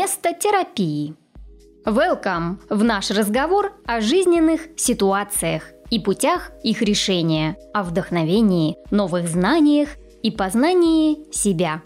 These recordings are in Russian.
Место терапии. Welcome в наш разговор о жизненных ситуациях и путях их решения, о вдохновении, новых знаниях и познании себя.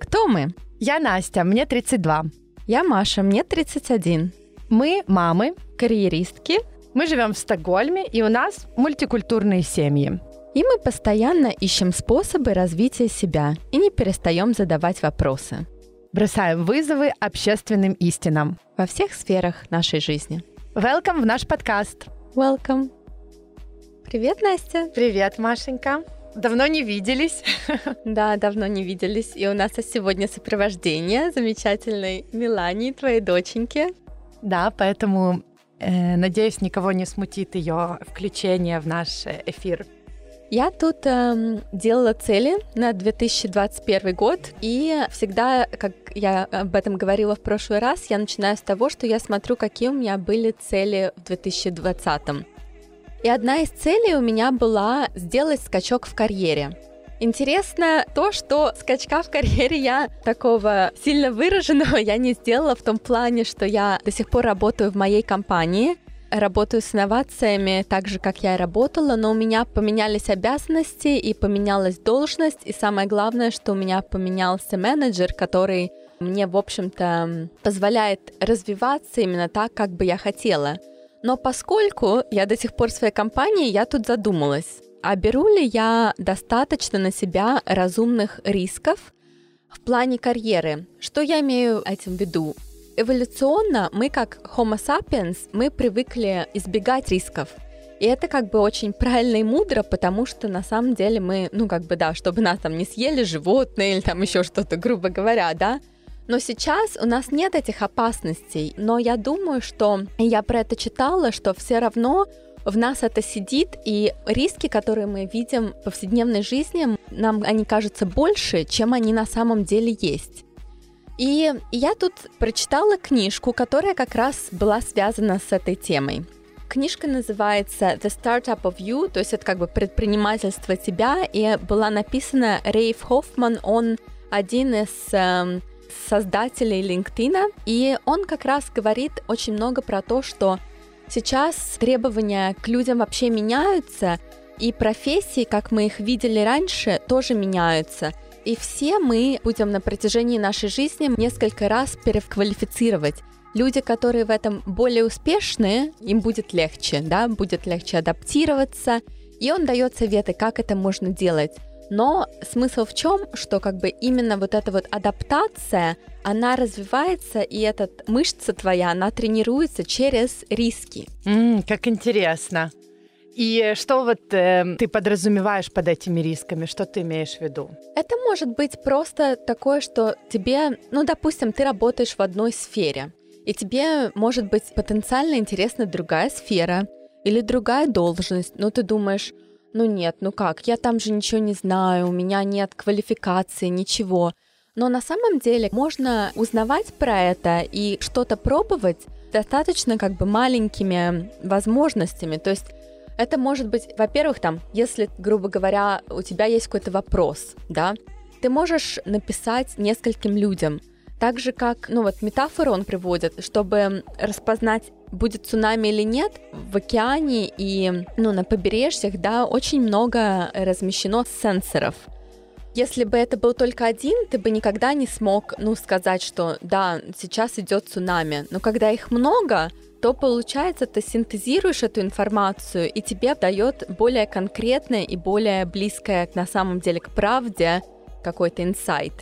Кто мы? Я Настя, мне 32. Я Маша, мне 31. Мы мамы, Карьеристки. мы живем в Стокгольме, и у нас мультикультурные семьи. И мы постоянно ищем способы развития себя и не перестаем задавать вопросы Бросаем вызовы общественным истинам. во всех сферах нашей жизни. Welcome в наш подкаст. Welcome. Привет, Настя. Привет, Машенька. Давно не виделись. Да, давно не виделись. И у нас сегодня сопровождение замечательной Милани, твоей доченьки. Да, поэтому э, надеюсь, никого не смутит ее включение в наш э, эфир. Я тут эм, делала цели на 2021 год, и всегда, как я об этом говорила в прошлый раз, я начинаю с того, что я смотрю, какие у меня были цели в 2020. И одна из целей у меня была сделать скачок в карьере. Интересно то, что скачка в карьере я такого сильно выраженного я не сделала в том плане, что я до сих пор работаю в моей компании, работаю с инновациями так же, как я и работала, но у меня поменялись обязанности и поменялась должность, и самое главное, что у меня поменялся менеджер, который мне, в общем-то, позволяет развиваться именно так, как бы я хотела. Но поскольку я до сих пор в своей компании, я тут задумалась, а беру ли я достаточно на себя разумных рисков в плане карьеры? Что я имею этим в виду? Эволюционно мы как Homo sapiens, мы привыкли избегать рисков. И это как бы очень правильно и мудро, потому что на самом деле мы, ну как бы да, чтобы нас там не съели животные или там еще что-то, грубо говоря, да. Но сейчас у нас нет этих опасностей, но я думаю, что я про это читала, что все равно в нас это сидит, и риски, которые мы видим в повседневной жизни, нам они кажутся больше, чем они на самом деле есть. И я тут прочитала книжку, которая как раз была связана с этой темой. Книжка называется The Startup of You, то есть это как бы предпринимательство тебя, и была написана Рейф Хоффман, он один из эм, создателей LinkedIn, и он как раз говорит очень много про то, что сейчас требования к людям вообще меняются, и профессии, как мы их видели раньше, тоже меняются. И все мы будем на протяжении нашей жизни несколько раз переквалифицировать. Люди, которые в этом более успешные, им будет легче, да, будет легче адаптироваться. И он дает советы, как это можно делать. Но смысл в чем, что как бы именно вот эта вот адаптация, она развивается, и эта мышца твоя, она тренируется через риски. М, как интересно. И что вот э, ты подразумеваешь под этими рисками? Что ты имеешь в виду? Это может быть просто такое, что тебе, ну, допустим, ты работаешь в одной сфере, и тебе может быть потенциально интересна другая сфера или другая должность, но ты думаешь, ну нет, ну как, я там же ничего не знаю, у меня нет квалификации, ничего. Но на самом деле можно узнавать про это и что-то пробовать достаточно как бы маленькими возможностями. То есть это может быть, во-первых, там, если, грубо говоря, у тебя есть какой-то вопрос, да, ты можешь написать нескольким людям, так же как, ну вот метафору он приводит, чтобы распознать, будет цунами или нет, в океане и, ну, на побережьях, да, очень много размещено сенсоров. Если бы это был только один, ты бы никогда не смог, ну, сказать, что да, сейчас идет цунами. Но когда их много, то получается, ты синтезируешь эту информацию, и тебе дает более конкретное и более близкое на самом деле к правде какой-то инсайт.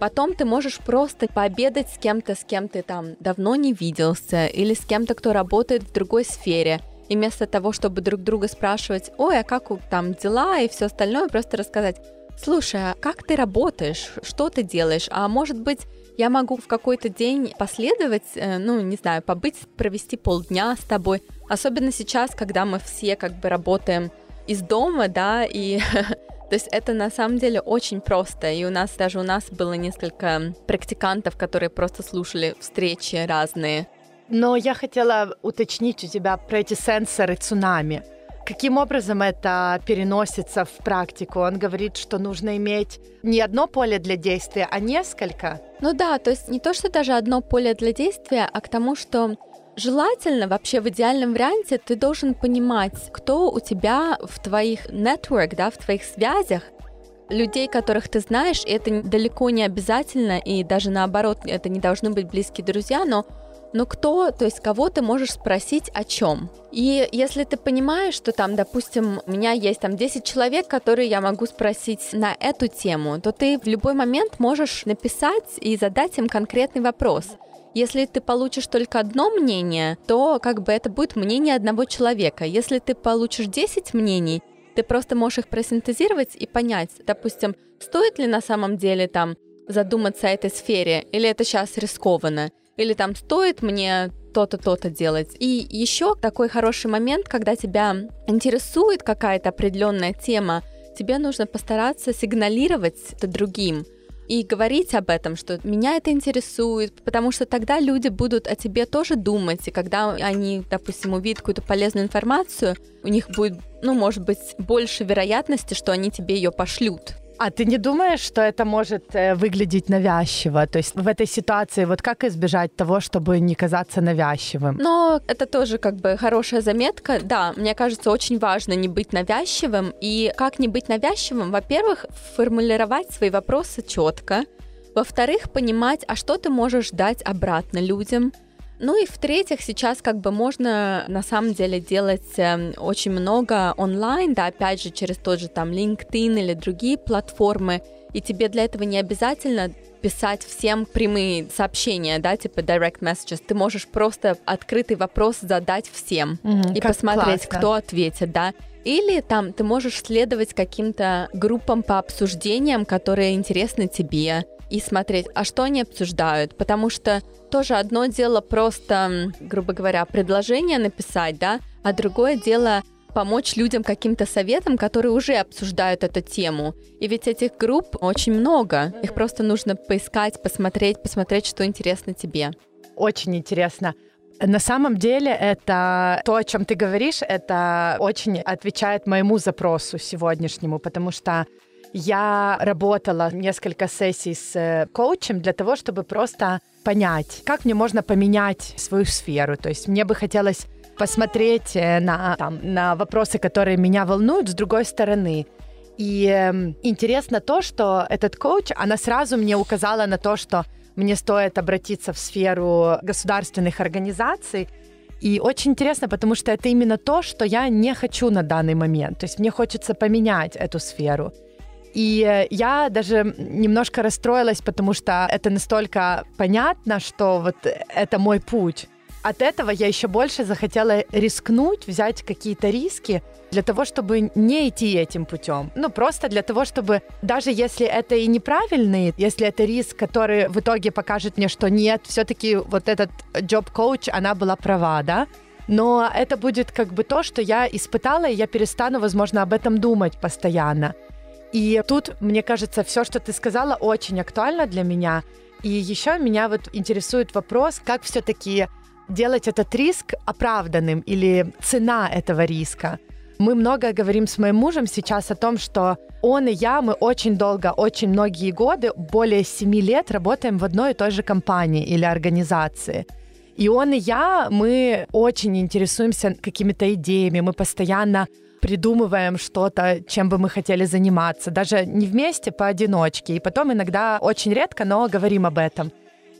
Потом ты можешь просто пообедать с кем-то, с кем ты там давно не виделся, или с кем-то, кто работает в другой сфере. И вместо того, чтобы друг друга спрашивать, ой, а как там дела и все остальное, просто рассказать, слушай, а как ты работаешь, что ты делаешь, а может быть, я могу в какой-то день последовать, э, ну, не знаю, побыть, провести полдня с тобой. Особенно сейчас, когда мы все как бы работаем из дома, да, и то есть это на самом деле очень просто. И у нас даже у нас было несколько практикантов, которые просто слушали встречи разные. Но я хотела уточнить у тебя про эти сенсоры цунами. Каким образом это переносится в практику? Он говорит, что нужно иметь не одно поле для действия, а несколько. Ну да, то есть не то, что даже одно поле для действия, а к тому, что Желательно вообще в идеальном варианте ты должен понимать, кто у тебя в твоих network, да, в твоих связях, людей, которых ты знаешь, и это далеко не обязательно, и даже наоборот, это не должны быть близкие друзья, но но кто, то есть кого ты можешь спросить о чем. И если ты понимаешь, что там, допустим, у меня есть там 10 человек, которые я могу спросить на эту тему, то ты в любой момент можешь написать и задать им конкретный вопрос. Если ты получишь только одно мнение, то как бы это будет мнение одного человека. Если ты получишь 10 мнений, ты просто можешь их просинтезировать и понять, допустим, стоит ли на самом деле там задуматься о этой сфере, или это сейчас рискованно, или там стоит мне то-то, то-то делать. И еще такой хороший момент, когда тебя интересует какая-то определенная тема, тебе нужно постараться сигналировать это другим и говорить об этом, что меня это интересует, потому что тогда люди будут о тебе тоже думать, и когда они, допустим, увидят какую-то полезную информацию, у них будет, ну, может быть, больше вероятности, что они тебе ее пошлют. А ты не думаешь, что это может э, выглядеть навязчиво? То есть в этой ситуации вот как избежать того, чтобы не казаться навязчивым? Но это тоже как бы хорошая заметка. Да, мне кажется, очень важно не быть навязчивым. И как не быть навязчивым? Во-первых, формулировать свои вопросы четко. Во-вторых, понимать, а что ты можешь дать обратно людям. Ну и в-третьих, сейчас как бы можно на самом деле делать э, очень много онлайн, да, опять же, через тот же там LinkedIn или другие платформы, и тебе для этого не обязательно писать всем прямые сообщения, да, типа direct messages. Ты можешь просто открытый вопрос задать всем mm, и посмотреть, классно. кто ответит, да. Или там ты можешь следовать каким-то группам по обсуждениям, которые интересны тебе и смотреть, а что они обсуждают, потому что тоже одно дело просто, грубо говоря, предложение написать, да, а другое дело помочь людям каким-то советам, которые уже обсуждают эту тему. И ведь этих групп очень много. Их просто нужно поискать, посмотреть, посмотреть, что интересно тебе. Очень интересно. На самом деле это то, о чем ты говоришь, это очень отвечает моему запросу сегодняшнему, потому что я работала несколько сессий с э, коучем для того, чтобы просто понять, как мне можно поменять свою сферу. То есть мне бы хотелось посмотреть э, на, там, на вопросы, которые меня волнуют с другой стороны. И э, интересно то, что этот коуч, она сразу мне указала на то, что мне стоит обратиться в сферу государственных организаций. И очень интересно, потому что это именно то, что я не хочу на данный момент. То есть мне хочется поменять эту сферу. И я даже немножко расстроилась, потому что это настолько понятно, что вот это мой путь. От этого я еще больше захотела рискнуть, взять какие-то риски для того, чтобы не идти этим путем. Ну, просто для того, чтобы даже если это и неправильный, если это риск, который в итоге покажет мне, что нет, все-таки вот этот job-коуч, она была права, да, но это будет как бы то, что я испытала, и я перестану, возможно, об этом думать постоянно. И тут, мне кажется, все, что ты сказала, очень актуально для меня. И еще меня вот интересует вопрос, как все-таки делать этот риск оправданным или цена этого риска. Мы много говорим с моим мужем сейчас о том, что он и я, мы очень долго, очень многие годы, более семи лет работаем в одной и той же компании или организации. И он и я, мы очень интересуемся какими-то идеями, мы постоянно придумываем что-то, чем бы мы хотели заниматься, даже не вместе, поодиночке. И потом иногда, очень редко, но говорим об этом.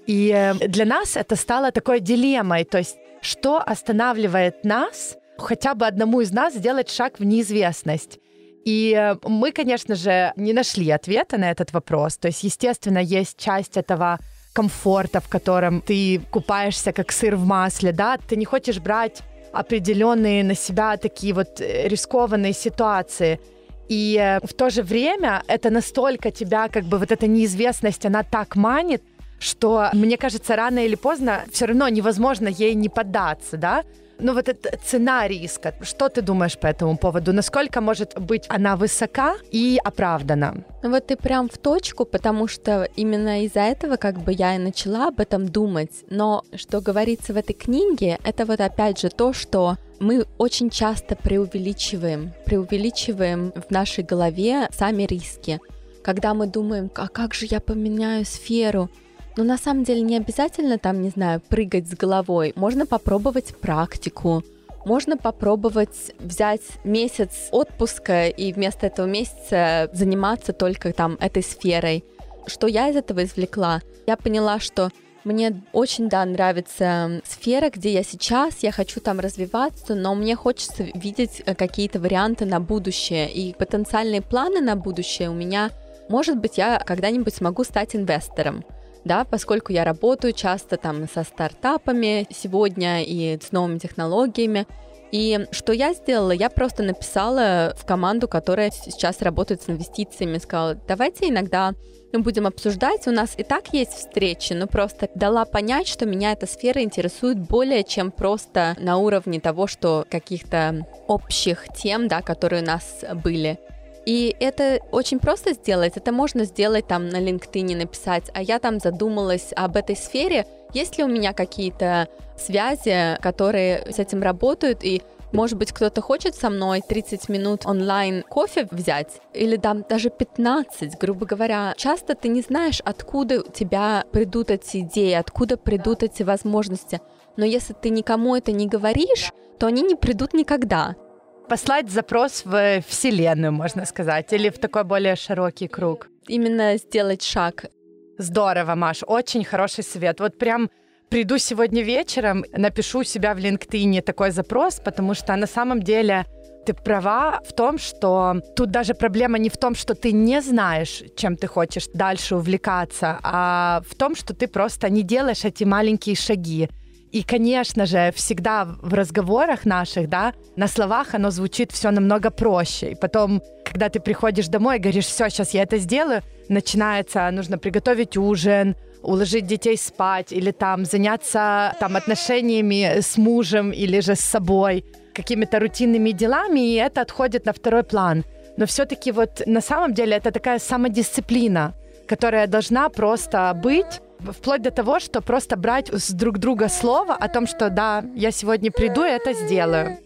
И э, для нас это стало такой дилеммой, то есть что останавливает нас, хотя бы одному из нас сделать шаг в неизвестность. И э, мы, конечно же, не нашли ответа на этот вопрос. То есть, естественно, есть часть этого комфорта, в котором ты купаешься как сыр в масле, да, ты не хочешь брать определенные на себя такие вот э, рискованные ситуации. И э, в то же время это настолько тебя, как бы вот эта неизвестность, она так манит, что, мне кажется, рано или поздно все равно невозможно ей не поддаться, да? Ну вот эта цена риска, что ты думаешь по этому поводу? Насколько может быть она высока и оправдана? Ну вот ты прям в точку, потому что именно из-за этого как бы я и начала об этом думать. Но что говорится в этой книге, это вот опять же то, что мы очень часто преувеличиваем, преувеличиваем в нашей голове сами риски. Когда мы думаем, а как же я поменяю сферу, но на самом деле не обязательно там, не знаю, прыгать с головой. Можно попробовать практику, можно попробовать взять месяц отпуска и вместо этого месяца заниматься только там этой сферой. Что я из этого извлекла? Я поняла, что мне очень, да, нравится сфера, где я сейчас, я хочу там развиваться, но мне хочется видеть э, какие-то варианты на будущее. И потенциальные планы на будущее у меня, может быть, я когда-нибудь смогу стать инвестором да, поскольку я работаю часто там со стартапами сегодня и с новыми технологиями, и что я сделала? Я просто написала в команду, которая сейчас работает с инвестициями, сказала, давайте иногда мы будем обсуждать, у нас и так есть встречи, но просто дала понять, что меня эта сфера интересует более чем просто на уровне того, что каких-то общих тем, да, которые у нас были. И это очень просто сделать. Это можно сделать там на LinkedIn написать, а я там задумалась об этой сфере. Есть ли у меня какие-то связи, которые с этим работают, и может быть, кто-то хочет со мной 30 минут онлайн кофе взять, или там даже 15, грубо говоря. Часто ты не знаешь, откуда у тебя придут эти идеи, откуда придут эти возможности. Но если ты никому это не говоришь, то они не придут никогда послать запрос в Вселенную, можно сказать, или в такой более широкий круг. Именно сделать шаг. Здорово, Маш, очень хороший совет. Вот прям приду сегодня вечером, напишу у себя в LinkedIn такой запрос, потому что на самом деле ты права в том, что тут даже проблема не в том, что ты не знаешь, чем ты хочешь дальше увлекаться, а в том, что ты просто не делаешь эти маленькие шаги. И, конечно же, всегда в разговорах наших, да, на словах оно звучит все намного проще. И потом, когда ты приходишь домой и говоришь, все, сейчас я это сделаю, начинается, нужно приготовить ужин, уложить детей спать или там заняться там отношениями с мужем или же с собой, какими-то рутинными делами, и это отходит на второй план. Но все-таки вот на самом деле это такая самодисциплина, которая должна просто быть, вплоть до того, что просто брать с друг друга слово о том, что да, я сегодня приду и это сделаю.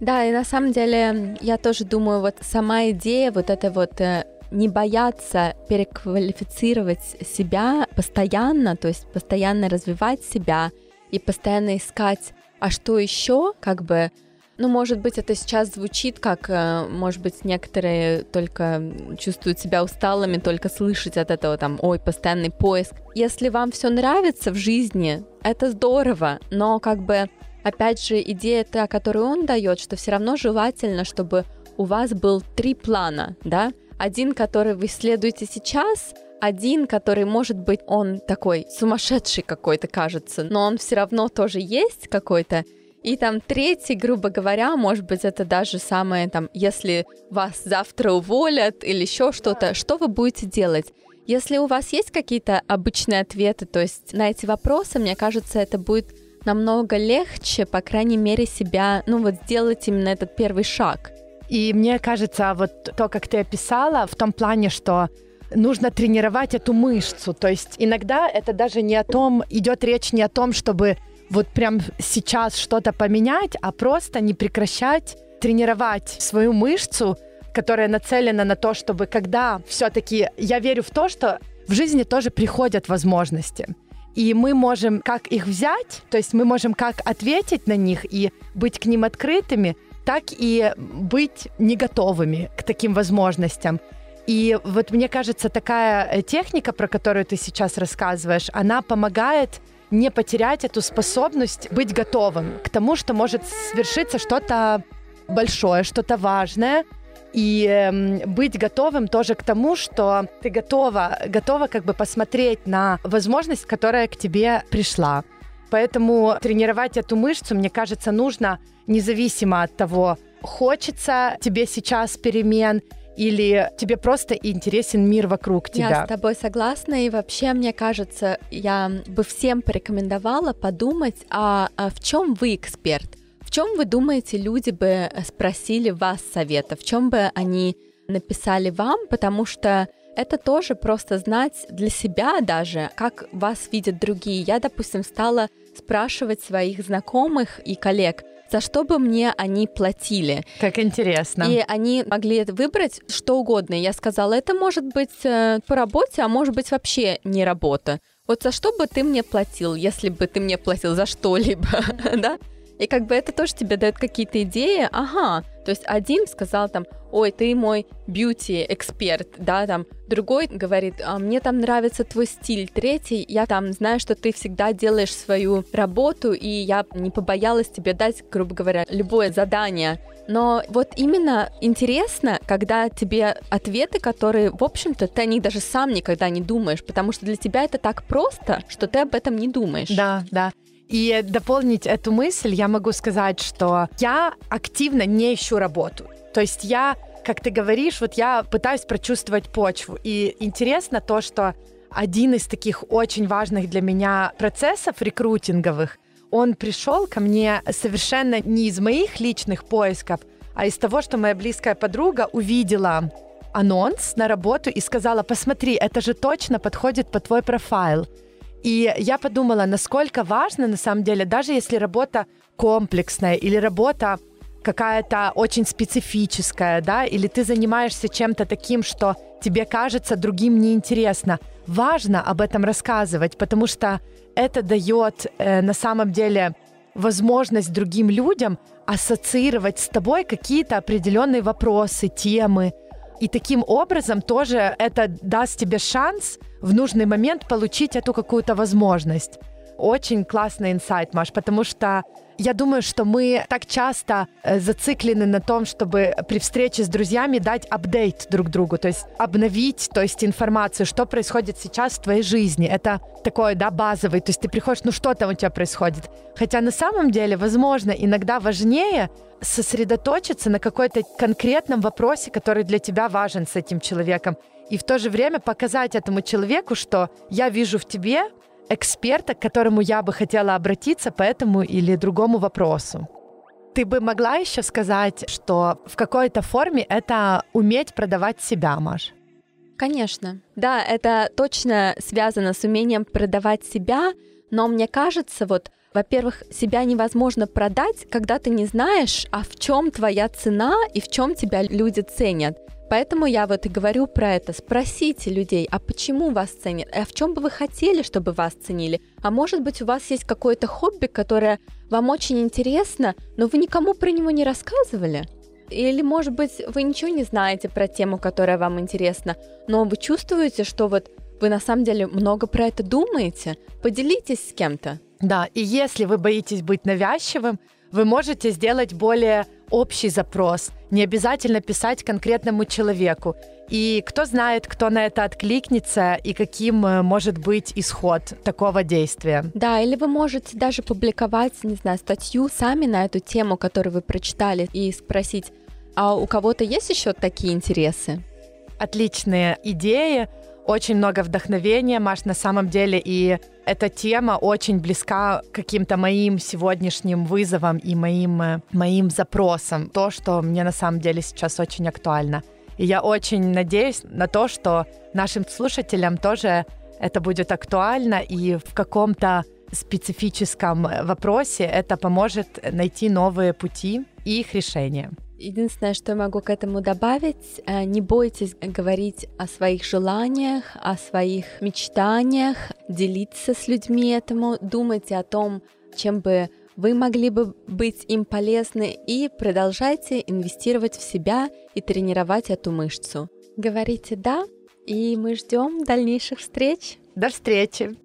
Да, и на самом деле я тоже думаю, вот сама идея вот этой вот э, не бояться переквалифицировать себя постоянно, то есть постоянно развивать себя и постоянно искать, а что еще, как бы ну, может быть, это сейчас звучит как, э, может быть, некоторые только чувствуют себя усталыми, только слышать от этого там, ой, постоянный поиск. Если вам все нравится в жизни, это здорово, но как бы, опять же, идея та, которую он дает, что все равно желательно, чтобы у вас был три плана, да? Один, который вы исследуете сейчас, один, который, может быть, он такой сумасшедший какой-то кажется, но он все равно тоже есть какой-то, и там третий, грубо говоря, может быть, это даже самое там, если вас завтра уволят или еще что-то, что вы будете делать? Если у вас есть какие-то обычные ответы, то есть на эти вопросы, мне кажется, это будет намного легче, по крайней мере, себя, ну вот сделать именно этот первый шаг. И мне кажется, вот то, как ты описала, в том плане, что нужно тренировать эту мышцу. То есть иногда это даже не о том, идет речь не о том, чтобы вот прям сейчас что-то поменять, а просто не прекращать тренировать свою мышцу, которая нацелена на то, чтобы когда все-таки я верю в то, что в жизни тоже приходят возможности. И мы можем как их взять, то есть мы можем как ответить на них и быть к ним открытыми, так и быть не готовыми к таким возможностям. И вот мне кажется, такая э, техника, про которую ты сейчас рассказываешь, она помогает не потерять эту способность быть готовым к тому, что может свершиться что-то большое, что-то важное, и э, быть готовым тоже к тому, что ты готова, готова как бы посмотреть на возможность, которая к тебе пришла. Поэтому тренировать эту мышцу, мне кажется, нужно независимо от того, хочется тебе сейчас перемен или тебе просто интересен мир вокруг тебя? Я с тобой согласна, и вообще, мне кажется, я бы всем порекомендовала подумать, а, а в чем вы эксперт? В чем вы думаете, люди бы спросили вас совета? В чем бы они написали вам? Потому что это тоже просто знать для себя даже, как вас видят другие. Я, допустим, стала спрашивать своих знакомых и коллег, за что бы мне они платили. Как интересно. И они могли выбрать что угодно. Я сказала, это может быть э, по работе, а может быть вообще не работа. Вот за что бы ты мне платил, если бы ты мне платил за что-либо, да? И как бы это тоже тебе дает какие-то идеи, ага, то есть один сказал там, ой, ты мой бьюти-эксперт, да, там, другой говорит, а мне там нравится твой стиль, третий, я там знаю, что ты всегда делаешь свою работу, и я не побоялась тебе дать, грубо говоря, любое задание. Но вот именно интересно, когда тебе ответы, которые, в общем-то, ты о них даже сам никогда не думаешь, потому что для тебя это так просто, что ты об этом не думаешь. Да, да. И дополнить эту мысль я могу сказать, что я активно не ищу работу. То есть я, как ты говоришь, вот я пытаюсь прочувствовать почву. И интересно то, что один из таких очень важных для меня процессов рекрутинговых, он пришел ко мне совершенно не из моих личных поисков, а из того, что моя близкая подруга увидела анонс на работу и сказала, посмотри, это же точно подходит по твой профайл. И я подумала, насколько важно, на самом деле, даже если работа комплексная или работа какая-то очень специфическая, да, или ты занимаешься чем-то таким, что тебе кажется другим неинтересно, важно об этом рассказывать, потому что это дает э, на самом деле возможность другим людям ассоциировать с тобой какие-то определенные вопросы, темы. И таким образом тоже это даст тебе шанс в нужный момент получить эту какую-то возможность. Очень классный инсайт, Маш, потому что я думаю, что мы так часто э, зациклены на том, чтобы при встрече с друзьями дать апдейт друг другу, то есть обновить, то есть информацию, что происходит сейчас в твоей жизни. Это такое, да, базовый, то есть ты приходишь, ну что там у тебя происходит. Хотя на самом деле, возможно, иногда важнее сосредоточиться на какой-то конкретном вопросе, который для тебя важен с этим человеком. И в то же время показать этому человеку, что я вижу в тебе эксперта, к которому я бы хотела обратиться по этому или другому вопросу. Ты бы могла еще сказать, что в какой-то форме это уметь продавать себя, Маш? Конечно. Да, это точно связано с умением продавать себя, но мне кажется, вот во-первых, себя невозможно продать, когда ты не знаешь, а в чем твоя цена и в чем тебя люди ценят. Поэтому я вот и говорю про это. Спросите людей, а почему вас ценят? А в чем бы вы хотели, чтобы вас ценили? А может быть, у вас есть какое-то хобби, которое вам очень интересно, но вы никому про него не рассказывали? Или, может быть, вы ничего не знаете про тему, которая вам интересна, но вы чувствуете, что вот вы на самом деле много про это думаете? Поделитесь с кем-то. Да, и если вы боитесь быть навязчивым, вы можете сделать более общий запрос, не обязательно писать конкретному человеку. И кто знает, кто на это откликнется и каким э, может быть исход такого действия. Да, или вы можете даже публиковать, не знаю, статью сами на эту тему, которую вы прочитали, и спросить, а у кого-то есть еще такие интересы? Отличные идеи очень много вдохновения, Маш, на самом деле, и эта тема очень близка каким-то моим сегодняшним вызовам и моим, э, моим запросам. То, что мне на самом деле сейчас очень актуально. И я очень надеюсь на то, что нашим слушателям тоже это будет актуально и в каком-то специфическом вопросе это поможет найти новые пути и их решения. Единственное, что я могу к этому добавить, э, не бойтесь говорить о своих желаниях, о своих мечтаниях, делиться с людьми этому, думайте о том, чем бы вы могли бы быть им полезны и продолжайте инвестировать в себя и тренировать эту мышцу. Говорите «да», и мы ждем дальнейших встреч. До встречи!